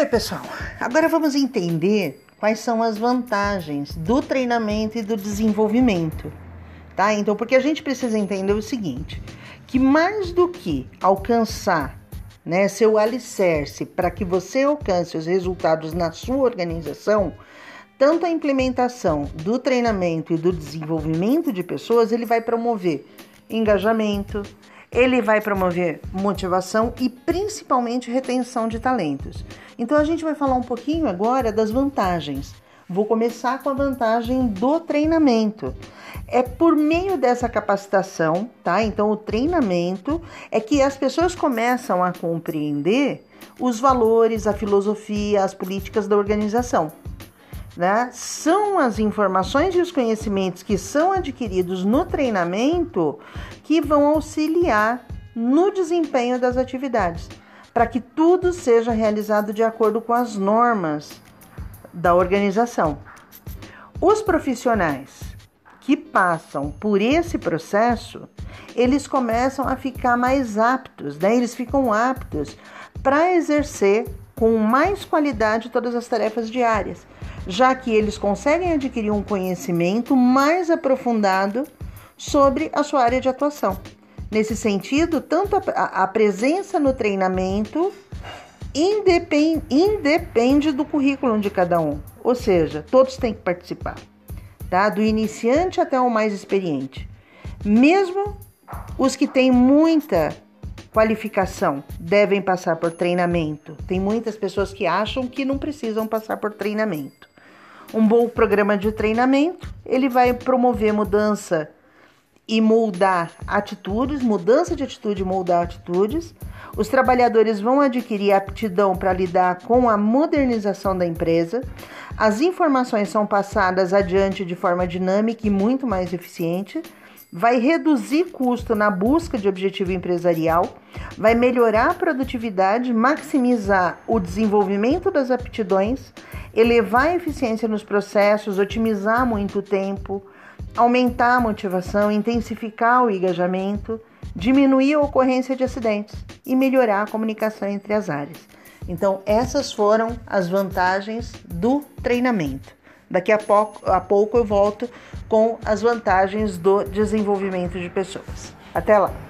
Oi, pessoal. Agora vamos entender quais são as vantagens do treinamento e do desenvolvimento, tá? Então, porque a gente precisa entender o seguinte, que mais do que alcançar, né, seu alicerce para que você alcance os resultados na sua organização, tanto a implementação do treinamento e do desenvolvimento de pessoas, ele vai promover engajamento, ele vai promover motivação e principalmente retenção de talentos. Então a gente vai falar um pouquinho agora das vantagens. Vou começar com a vantagem do treinamento. É por meio dessa capacitação, tá? Então o treinamento é que as pessoas começam a compreender os valores, a filosofia, as políticas da organização. Né? São as informações e os conhecimentos que são adquiridos no treinamento que vão auxiliar no desempenho das atividades, para que tudo seja realizado de acordo com as normas da organização. Os profissionais que passam por esse processo, eles começam a ficar mais aptos, né? eles ficam aptos para exercer com mais qualidade todas as tarefas diárias já que eles conseguem adquirir um conhecimento mais aprofundado sobre a sua área de atuação. Nesse sentido, tanto a, a presença no treinamento independe, independe do currículo de cada um, ou seja, todos têm que participar, tá? do iniciante até o mais experiente. Mesmo os que têm muita qualificação devem passar por treinamento. Tem muitas pessoas que acham que não precisam passar por treinamento um bom programa de treinamento, ele vai promover mudança e moldar atitudes, mudança de atitude e moldar atitudes. Os trabalhadores vão adquirir aptidão para lidar com a modernização da empresa. As informações são passadas adiante de forma dinâmica e muito mais eficiente. Vai reduzir custo na busca de objetivo empresarial, vai melhorar a produtividade, maximizar o desenvolvimento das aptidões elevar a eficiência nos processos, otimizar muito tempo, aumentar a motivação, intensificar o engajamento, diminuir a ocorrência de acidentes e melhorar a comunicação entre as áreas. Então, essas foram as vantagens do treinamento. Daqui a pouco, a pouco eu volto com as vantagens do desenvolvimento de pessoas. Até lá!